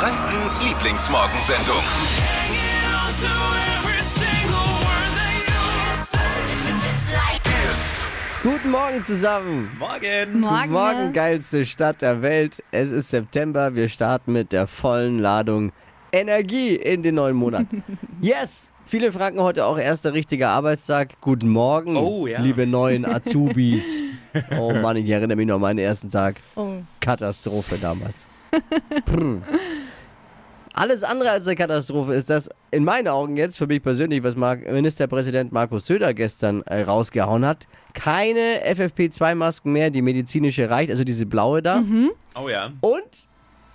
Frankens Lieblingsmorgensendung. Guten Morgen zusammen. Morgen. Morgen. Guten Morgen, geilste Stadt der Welt. Es ist September. Wir starten mit der vollen Ladung Energie in den neuen Monat. yes! Viele Franken heute auch erster richtiger Arbeitstag. Guten Morgen, Oh, ja. liebe neuen Azubis. Oh Mann, ich erinnere mich noch an meinen ersten Tag. Oh. Katastrophe damals. Brr. Alles andere als eine Katastrophe ist das in meinen Augen jetzt für mich persönlich, was Ministerpräsident Markus Söder gestern äh, rausgehauen hat. Keine FFP2-Masken mehr, die medizinische reicht, also diese blaue da. Oh ja. Und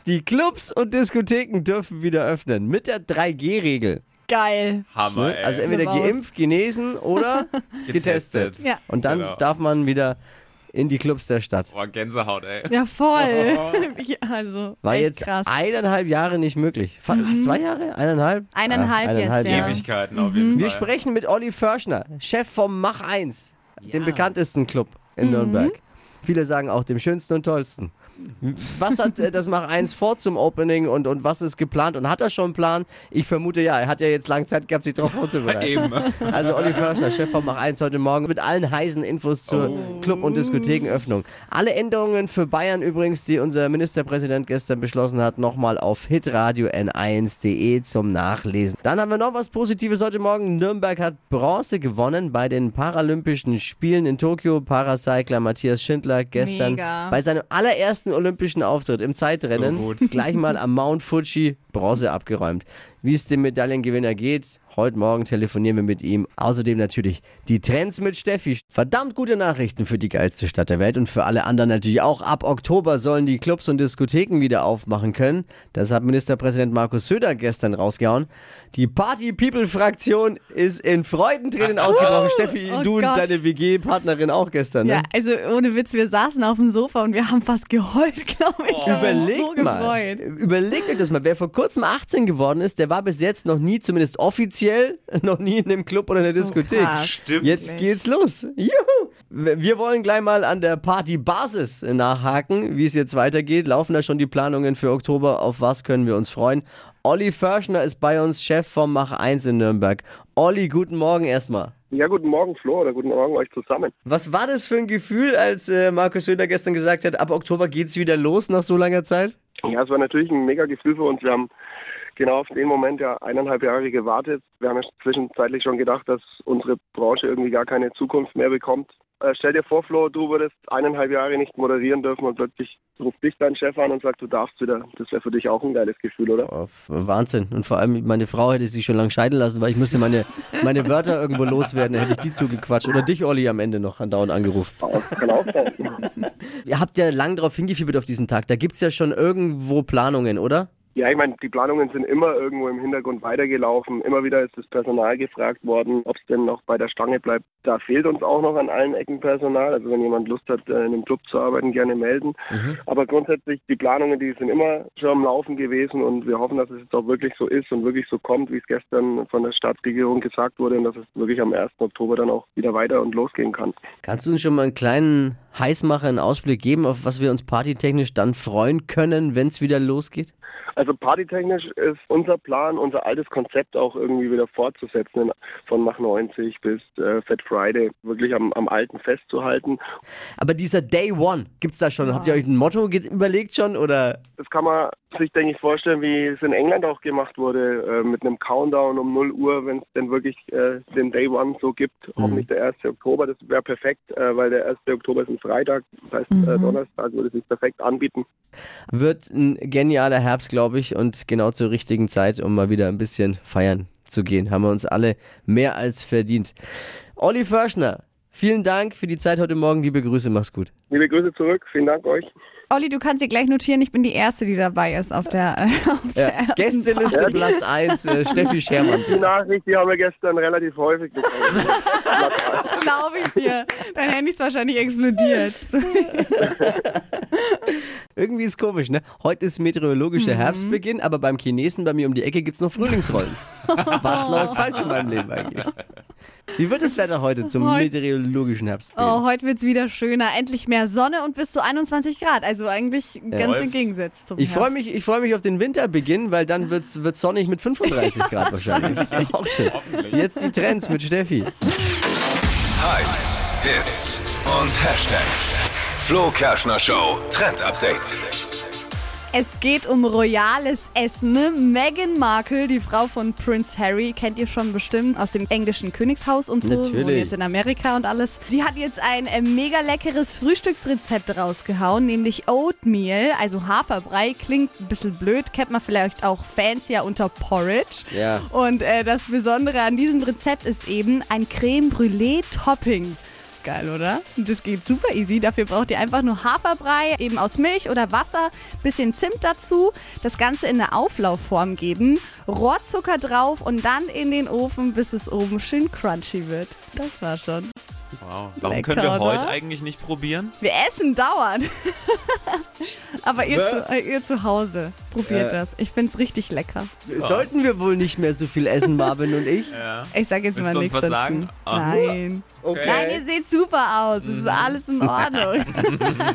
die Clubs und Diskotheken dürfen wieder öffnen mit der 3G-Regel. Geil. Hammer, Ne? ey. Also entweder geimpft, genesen oder getestet. Getestet. Ja. Und dann Genau. darf man wieder in die Clubs der Stadt. Boah, Gänsehaut, ey. Ja, voll. ja, also, War echt jetzt krass. eineinhalb Jahre nicht möglich. Fa- Was, zwei Jahre? Eineinhalb? Eineinhalb jetzt, ja. Jahre. Ewigkeiten auf jeden Wir Fall. sprechen mit Olli Förschner, Chef vom Mach 1, dem Ja. bekanntesten Club in Nürnberg. Viele sagen auch dem schönsten und tollsten. Was hat äh, das Mach 1 vor zum Opening und, und was ist geplant? Und hat er schon einen Plan? Ich vermute ja, er hat ja jetzt lange Zeit gehabt, sich darauf vorzubereiten. Eben. Also Olli Förschner, Chef vom Mach 1 heute Morgen mit allen heißen Infos zur Club- und Diskothekenöffnung. Alle Änderungen für Bayern übrigens, die unser Ministerpräsident gestern beschlossen hat, nochmal auf hitradio n1.de zum Nachlesen. Dann haben wir noch was Positives heute Morgen. Nürnberg hat Bronze gewonnen bei den Paralympischen Spielen in Tokio. Paracycler Matthias Schindler gestern Mega. bei seinem allerersten olympischen Auftritt im Zeitrennen So gleich mal am Mount Fuji Bronze abgeräumt. Wie es dem Medaillengewinner geht, heute Morgen telefonieren wir mit ihm. Außerdem natürlich die Trends mit Steffi. Verdammt gute Nachrichten für die geilste Stadt der Welt und für alle anderen natürlich auch. Ab Oktober sollen die Clubs und Diskotheken wieder aufmachen können. Das hat Ministerpräsident Markus Söder gestern rausgehauen. Die Party-People-Fraktion ist in Freudentränen ausgebrochen. Steffi, Oh du und Gott. deine WG-Partnerin auch gestern, ne? Ja, also ohne Witz, wir saßen auf dem Sofa und wir haben fast geheult, glaube ich. Uns Überlegt so mal. gefreut. Überlegt euch das mal. Wer vor kurzem 18 geworden ist, der war bis jetzt noch nie, zumindest offiziell, noch nie in einem Club oder in der So Diskothek. krass. Stimmt. Jetzt Wirklich. geht's los. Juhu. Wir wollen gleich mal an der Partybasis nachhaken, wie es jetzt weitergeht. Laufen da schon die Planungen für Oktober? Auf was können wir uns freuen? Olli Förschner ist bei uns, Chef vom Mach 1 in Nürnberg. Olli, guten Morgen erstmal. Ja, guten Morgen, Flo, oder guten Morgen euch zusammen. Was war das für ein Gefühl, als äh, Markus Söder gestern gesagt hat, ab Oktober geht's wieder los nach so langer Zeit? Ja, es war natürlich ein mega Gefühl für uns. Wir haben genau auf den Moment ja eineinhalb Jahre gewartet. Wir haben ja zwischenzeitlich schon gedacht, dass unsere Branche irgendwie gar keine Zukunft mehr bekommt. Äh, stell dir vor, Flo, du würdest eineinhalb Jahre nicht moderieren dürfen und plötzlich ruft dich dein Chef an und sagt, du darfst wieder. Das wäre für dich auch ein geiles Gefühl, oder? Oh, Wahnsinn. Und vor allem, meine Frau hätte sich schon lange scheiden lassen, weil ich müsste meine, meine Wörter irgendwo loswerden. Dann hätte ich die zugequatscht. Oder dich, Olli, am Ende noch andauernd angerufen. Das kann auch sein. Ihr habt ja lang darauf hingefiebert auf diesen Tag. Da gibt's ja schon irgendwo Planungen, oder? Ja, ich meine, die Planungen sind immer irgendwo im Hintergrund weitergelaufen. Immer wieder ist das Personal gefragt worden, ob es denn noch bei der Stange bleibt. Da fehlt uns auch noch an allen Ecken Personal. Also wenn jemand Lust hat, äh, in einem Club zu arbeiten, gerne melden. Aber grundsätzlich, die Planungen, die sind immer schon am Laufen gewesen und wir hoffen, dass es jetzt auch wirklich so ist und wirklich so kommt, wie es gestern von der Staatsregierung gesagt wurde und dass es wirklich am 1. Oktober dann auch wieder weiter und losgehen kann. Kannst du uns schon mal einen kleinen Heißmacher, einen Ausblick geben, auf was wir uns partytechnisch dann freuen können, wenn's wieder losgeht? Also partytechnisch ist unser Plan, unser altes Konzept auch irgendwie wieder fortzusetzen, von Mach 90 bis äh, Fat Friday, wirklich am, am alten festzuhalten. Aber dieser Day One, gibt's da schon? Habt ihr euch ein Motto überlegt schon? Oder Das kann man sich, denke ich, vorstellen, wie es in England auch gemacht wurde, äh, mit einem Countdown um 0 Uhr, wenn es denn wirklich äh, den Day One so gibt, hoffentlich der 1. Oktober. Das wäre perfekt, äh, weil der 1. Oktober ist ein Freitag, das heißt äh, Donnerstag würde sich perfekt anbieten. wird ein genialer Herbst, glaube ich, und genau zur richtigen Zeit, um mal wieder ein bisschen feiern zu gehen. Haben wir uns alle mehr als verdient. Olli Förschner, vielen Dank für die Zeit heute Morgen. Liebe Grüße, mach's gut. Liebe Grüße zurück, vielen Dank euch. Olli, du kannst dir gleich notieren, ich bin die Erste, die dabei ist auf der, äh, auf der Ja, ersten Gästeliste Party. Platz 1, äh, Steffi Schermann. Die Nachricht, die haben wir gestern relativ häufig bekommen. Das glaube ich dir. Dein Handy ist wahrscheinlich explodiert. Irgendwie ist komisch, ne? Heute ist meteorologischer Herbstbeginn, aber beim Chinesen bei mir um die Ecke gibt's noch Frühlingsrollen. Was läuft falsch in meinem Leben eigentlich? Wie wird das Wetter heute zum Heut- meteorologischen Herbst? Oh, heute wird's wieder schöner. Endlich mehr Sonne und bis zu 21 Grad. Also eigentlich ganz Läuft. im Gegensatz zum Ich freue Herbst. mich, ich freu mich auf den Winterbeginn, weil dann wird's, wird's sonnig mit 35 Grad wahrscheinlich. Ist auch schön. Jetzt die Trends mit Steffi. Hypes, Hits und Hashtags. Flo Kerschner Show Trend Update. Es geht um royales Essen. Meghan Markle, die Frau von Prince Harry, kennt ihr schon bestimmt aus dem englischen Königshaus und so. Natürlich. Wohnt jetzt in Amerika und alles. Sie hat jetzt ein äh, mega leckeres Frühstücksrezept rausgehauen, nämlich Oatmeal, also Haferbrei. Klingt ein bisschen blöd, kennt man vielleicht auch fancier unter Porridge. Ja. Und äh, das Besondere an diesem Rezept ist eben ein Creme Brûlée Topping. Geil, oder? Das geht super easy. Dafür braucht ihr einfach nur Haferbrei, eben aus Milch oder Wasser, bisschen Zimt dazu, das Ganze in eine Auflaufform geben, Rohrzucker drauf und dann in den Ofen, bis es oben schön crunchy wird. Das war schon. Wow. Warum Lecker, können wir heute oder? eigentlich nicht probieren? Wir essen dauernd. Aber ihr zu, äh, ihr zu Hause, probiert Äh. das. Ich find's richtig lecker. Sollten wir wohl nicht mehr so viel essen, Marvin und ich? Ja. Ich sag jetzt Willst mal du uns nichts was dazu. sagen? Ah. Nein. Okay. Nein, ihr seht super aus. Es ist alles in Ordnung.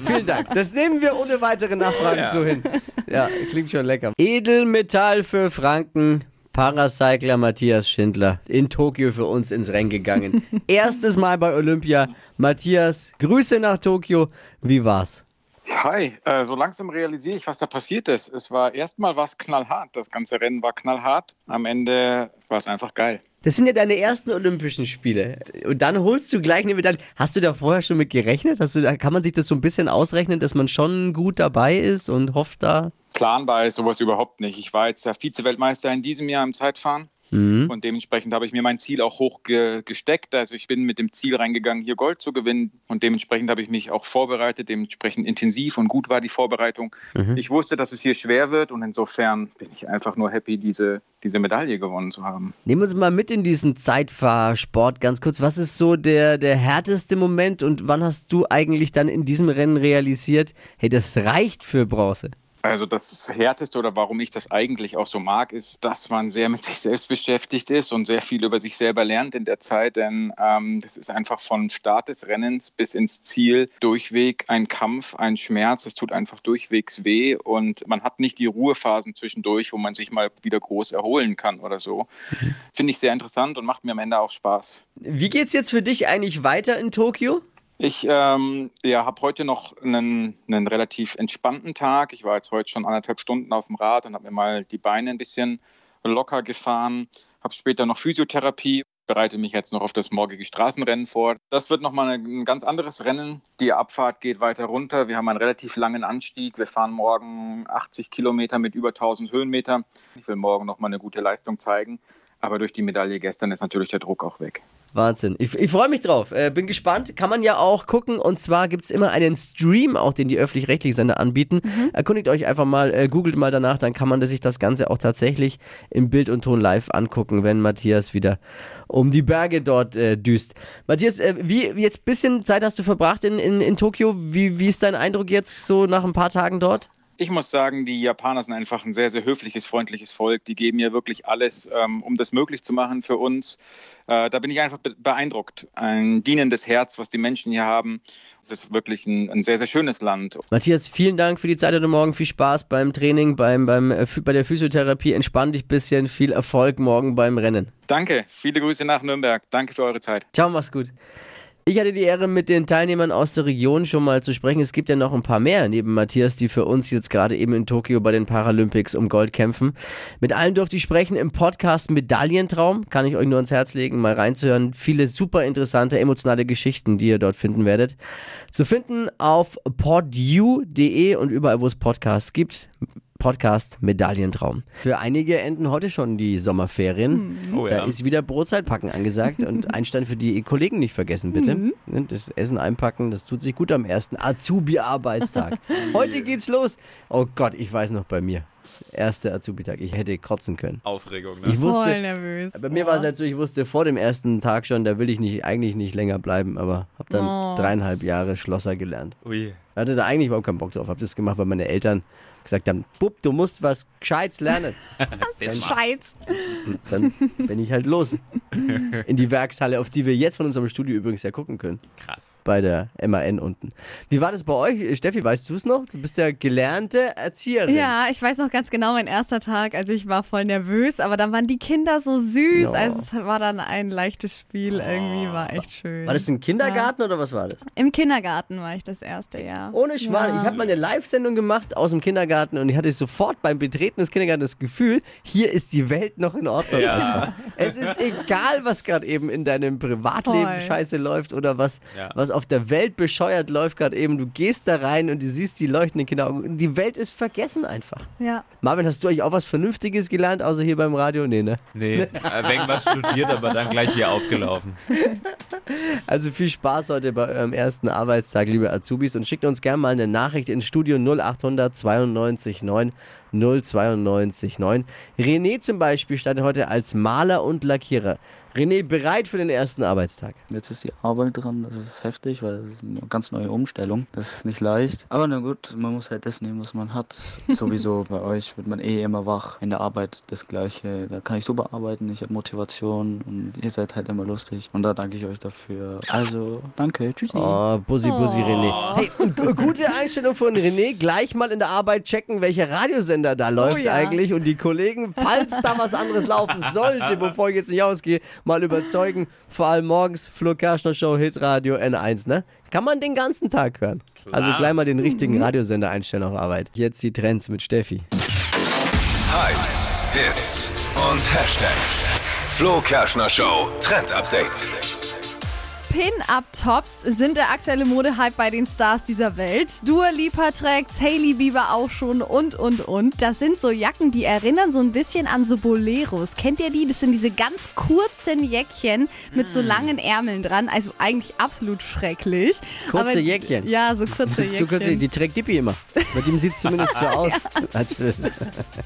Vielen Dank. Das nehmen wir ohne weitere Nachfragen Ja. so hin. Ja, klingt schon lecker. Edelmetall für Franken. Paracycler Matthias Schindler in Tokio für uns ins Rennen gegangen. Erstes Mal bei Olympia. Matthias, Grüße nach Tokio. Wie war's? Hi, äh, so langsam realisiere ich, was da passiert ist. Es war erstmal was knallhart. Das ganze Rennen war knallhart. Am Ende war es einfach geil. Das sind ja deine ersten Olympischen Spiele. Und dann holst du gleich eine Medaille. Hast du da vorher schon mit gerechnet? Hast du, da kann man sich das so ein bisschen ausrechnen, dass man schon gut dabei ist und hofft da? Planbar ist sowas überhaupt nicht. Ich war jetzt der Vize-Weltmeister in diesem Jahr im Zeitfahren. Mhm. Und dementsprechend habe ich mir mein Ziel auch hoch ge gesteckt. Also ich bin mit dem Ziel reingegangen, hier Gold zu gewinnen. Und dementsprechend habe ich mich auch vorbereitet. Dementsprechend intensiv und gut war die Vorbereitung. Ich wusste, dass es hier schwer wird. Und insofern bin ich einfach nur happy, diese, diese Medaille gewonnen zu haben. Nehmen wir uns mal mit in diesen Zeitfahrsport ganz kurz. Was ist so der, der härteste Moment und wann hast du eigentlich dann in diesem Rennen realisiert, hey, das reicht für Bronze? Also das Härteste oder warum ich das eigentlich auch so mag, ist, dass man sehr mit sich selbst beschäftigt ist und sehr viel über sich selber lernt in der Zeit. Denn ähm, das ist einfach von Start des Rennens bis ins Ziel durchweg ein Kampf, ein Schmerz. Es tut einfach durchwegs weh und man hat nicht die Ruhephasen zwischendurch, wo man sich mal wieder groß erholen kann oder so. Finde ich sehr interessant und macht mir am Ende auch Spaß. Wie geht's jetzt für dich eigentlich weiter in Tokio? Ich ähm, ja, habe heute noch einen, einen relativ entspannten Tag. Ich war jetzt heute schon anderthalb Stunden auf dem Rad und habe mir mal die Beine ein bisschen locker gefahren. Habe später noch Physiotherapie. Bereite mich jetzt noch auf das morgige Straßenrennen vor. Das wird nochmal ein, ein ganz anderes Rennen. Die Abfahrt geht weiter runter. Wir haben einen relativ langen Anstieg. Wir fahren morgen 80 Kilometer mit über 1000 Höhenmeter. Ich will morgen nochmal eine gute Leistung zeigen. Aber durch die Medaille gestern ist natürlich der Druck auch weg. Wahnsinn. Ich, ich freue mich drauf. Äh, bin gespannt. Kann man ja auch gucken. Und zwar gibt es immer einen Stream, auch den die öffentlich-rechtlichen Sender anbieten. Erkundigt euch einfach mal, äh, googelt mal danach, dann kann man sich das Ganze auch tatsächlich im Bild und Ton live angucken, wenn Matthias wieder um die Berge dort äh, düst. Matthias, äh, wie wie jetzt bisschen Zeit hast du verbracht in, in, in Tokio? Wie, wie ist dein Eindruck jetzt so nach ein paar Tagen dort? Ich muss sagen, die Japaner sind einfach ein sehr, sehr höfliches, freundliches Volk. Die geben ja wirklich alles, ähm, um das möglich zu machen für uns. Äh, da bin ich einfach be beeindruckt. Ein dienendes Herz, was die Menschen hier haben. Es ist wirklich ein, ein sehr, sehr schönes Land. Matthias, vielen Dank für die Zeit heute Morgen. Viel Spaß beim Training, beim, beim, äh, bei der Physiotherapie. Entspann dich ein bisschen. Viel Erfolg morgen beim Rennen. Danke. Viele Grüße nach Nürnberg. Danke für eure Zeit. Ciao, mach's gut. Ich hatte die Ehre, mit den Teilnehmern aus der Region schon mal zu sprechen. Es gibt ja noch ein paar mehr neben Matthias, die für uns jetzt gerade eben in Tokio bei den Paralympics um Gold kämpfen. Mit allen durfte ich sprechen im Podcast Medaillentraum. Kann ich euch nur ans Herz legen, mal reinzuhören. Viele super interessante, emotionale Geschichten, die ihr dort finden werdet. Zu finden auf podu.de und überall, wo es Podcasts gibt. Podcast Medaillentraum. Für einige enden heute schon die Sommerferien. Oh Da ja. ist wieder Brotzeitpacken angesagt und Einstand für die Kollegen nicht vergessen, bitte. Ne, Das Essen einpacken, das tut sich gut am ersten Azubi-Arbeitstag. Heute geht's los. Oh Gott, ich weiß noch bei mir. Erster Azubi-Tag. Ich hätte kotzen können. Aufregung, ne? Ich Voll wusste, nervös. bei mir war es halt so, ich wusste vor dem ersten Tag schon, da will ich nicht, eigentlich nicht länger bleiben, aber habe dann Oh. dreieinhalb Jahre Schlosser gelernt. Ui. Hatte da eigentlich überhaupt keinen Bock drauf. Hab das gemacht, weil meine Eltern gesagt haben, Bub, du musst was Gescheites lernen. Scheiß. Und dann bin ich halt los in die Werkshalle, auf die wir jetzt von unserem Studio übrigens ja gucken können. Krass. Bei der MAN unten. Wie war das bei euch? Steffi, weißt du es noch? Du bist ja gelernte Erzieherin. Ja, ich weiß noch ganz genau, mein erster Tag, also ich war voll nervös, aber dann waren die Kinder so süß. Ja. Also es war dann ein leichtes Spiel, irgendwie war echt schön. War das ein Kindergarten oder was war das? Im Kindergarten war ich das erste Jahr. Ohne Schmarrn. Ich habe mal eine Live-Sendung gemacht aus dem Kindergarten und ich hatte sofort beim Betreten des Kindergartens das Gefühl, hier ist die Welt noch in Ordnung. einfach. Es ist egal, was gerade eben in deinem Privatleben Voll. scheiße läuft oder was, Ja. was auf der Welt bescheuert läuft gerade eben. Du gehst da rein und du siehst die leuchtenden Kinderaugen und die Welt ist vergessen einfach. Ja. Marvin, hast du eigentlich auch was Vernünftiges gelernt, außer hier beim Radio? Nee, ne? Nee, äh, wegen was studiert, aber dann gleich hier aufgelaufen. Also viel Spaß heute bei eurem ersten Arbeitstag, liebe Azubis. Und schickt uns gerne mal eine Nachricht ins Studio 0800 92 9 092 9. René zum Beispiel startet heute als Maler und Lackierer. René, bereit für den ersten Arbeitstag? Jetzt ist die Arbeit dran, das ist heftig, weil das ist eine ganz neue Umstellung. Das ist nicht leicht. Aber na gut, man muss halt das nehmen, was man hat. Sowieso bei euch wird man eh immer wach. In der Arbeit das Gleiche. Da kann ich super arbeiten, ich habe Motivation und ihr seid halt immer lustig. Und da danke ich euch dafür. Also, danke, tschüssi. Oh, Bussi, Bussi, René. Hey, gute Einstellung von René. Gleich mal in der Arbeit checken, welcher Radiosender da läuft ja. eigentlich. Und die Kollegen, falls da was anderes laufen sollte, bevor ich jetzt nicht ausgehe, mal überzeugen. Vor allem morgens Flo Kerschner Show, Hitradio N1, ne? Kann man den ganzen Tag hören. Also gleich mal den richtigen Radiosender einstellen auf Arbeit. Jetzt die Trends mit Steffi. Hypes, Hits und Hashtags. Flo Kerschner Show Trend Update. Pin-Up-Tops sind der aktuelle Modehype bei den Stars dieser Welt. Dua Lipa trägt's, Hailey Bieber auch schon und, und, und. Das sind so Jacken, die erinnern so ein bisschen an so Boleros. Kennt ihr die? Das sind diese ganz kurzen Jäckchen mit so langen Ärmeln dran. Also eigentlich absolut schrecklich. Kurze Aber- Jäckchen? Ja, so kurze So Jäckchen. kurz, die trägt Dippi immer. Bei dem sieht es zumindest so aus. Für,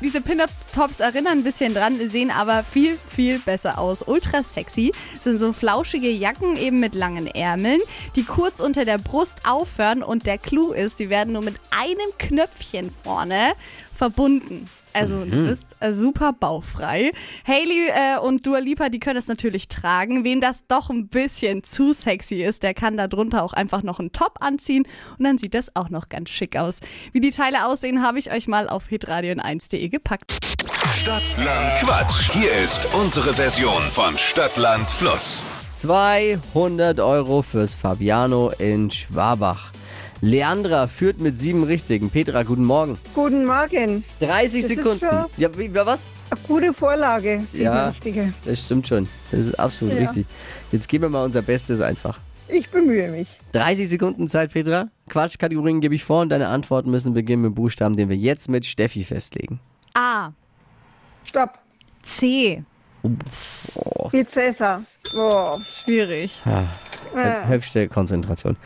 Diese Pin-Up-Tops erinnern ein bisschen dran, sehen aber viel, viel besser aus. Ultra sexy sind so flauschige Jacken eben mit langen Ärmeln, die kurz unter der Brust aufhören und der Clou ist, die werden nur mit einem Knöpfchen vorne verbunden. Also du bist äh, super bauchfrei. Hailey äh, und Dua Lipa, die können das natürlich tragen. Wem das doch ein bisschen zu sexy ist, der kann da drunter auch einfach noch einen Top anziehen und dann sieht das auch noch ganz schick aus. Wie die Teile aussehen, habe ich euch mal auf hitradion1.de gepackt. Stadtland Quatsch. Hier ist unsere Version von Stadtland Fluss. 200 Euro fürs Fabiano in Schwabach. Leandra führt mit sieben Richtigen. Petra, guten Morgen. Guten Morgen. 30 Das Sekunden. Ja, wie, was? Eine gute Vorlage. sieben Ja. Richtige. Das stimmt schon. Das ist absolut Ja. richtig. Jetzt geben wir mal unser Bestes einfach. Ich bemühe mich. 30 Sekunden Zeit, Petra. Quatschkategorien gebe ich vor und deine Antworten müssen beginnen mit dem Buchstaben, den wir jetzt mit Steffi festlegen. A. Stopp. C. Wie Cäsar. Oh. Schwierig. Äh, Höchste Konzentration.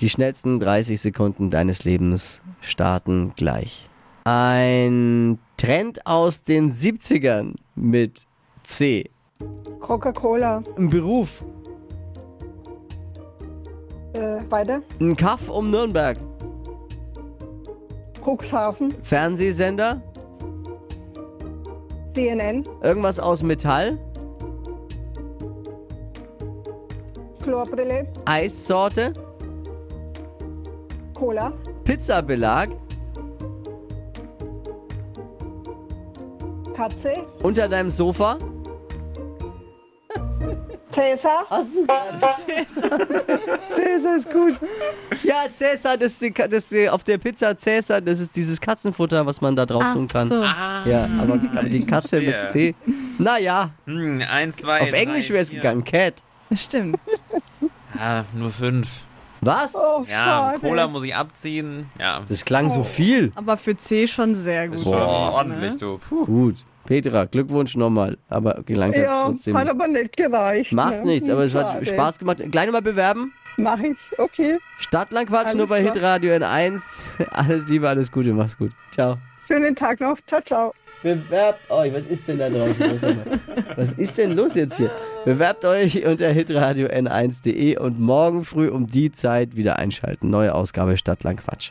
Die schnellsten 30 Sekunden deines Lebens starten gleich. Ein Trend aus den 70ern mit C. Coca-Cola. Ein Beruf. Äh, weiter. Ein Kaff um Nürnberg. Cuxhaven. Fernsehsender. CNN. Irgendwas aus Metall. Chlorbrille. Eissorte. Cola. Pizzabelag. Katze. Unter deinem Sofa. Cäsar. Hast du Cäsar ist gut. Ja, Cäsar, das ist, die, das ist auf der Pizza Cäsar, das ist dieses Katzenfutter, was man da drauf Ah, tun kann. so. Ja, aber, aber die Katze mit C. Naja, Hm, eins, zwei, auf drei, Englisch wäre es gegangen. Cat. Stimmt. Ah, nur fünf. Was? Oh, Ja, schade. Cola muss ich abziehen. Ja, Das klang so viel. Aber für C schon sehr gut. ist schon Boah. ordentlich, du. Puh. Gut. Petra, Glückwunsch nochmal. Aber gelangt jetzt Ja, trotzdem. hat aber nicht gereicht. Macht ne? nichts, aber es hat. Spaß gemacht. Gleich nochmal bewerben. Mach ich. Okay. Stadtlandquatsch nur bei. Hitradio N1. Alles Liebe, alles Gute, mach's gut. Ciao. Schönen Tag noch. Ciao, ciao. Bewerbt euch. Was ist denn da draußen? Was ist denn los jetzt hier? Bewerbt euch unter hitradio n1.de und morgen früh um die Zeit wieder einschalten. Neue Ausgabe Stadtland Quatsch.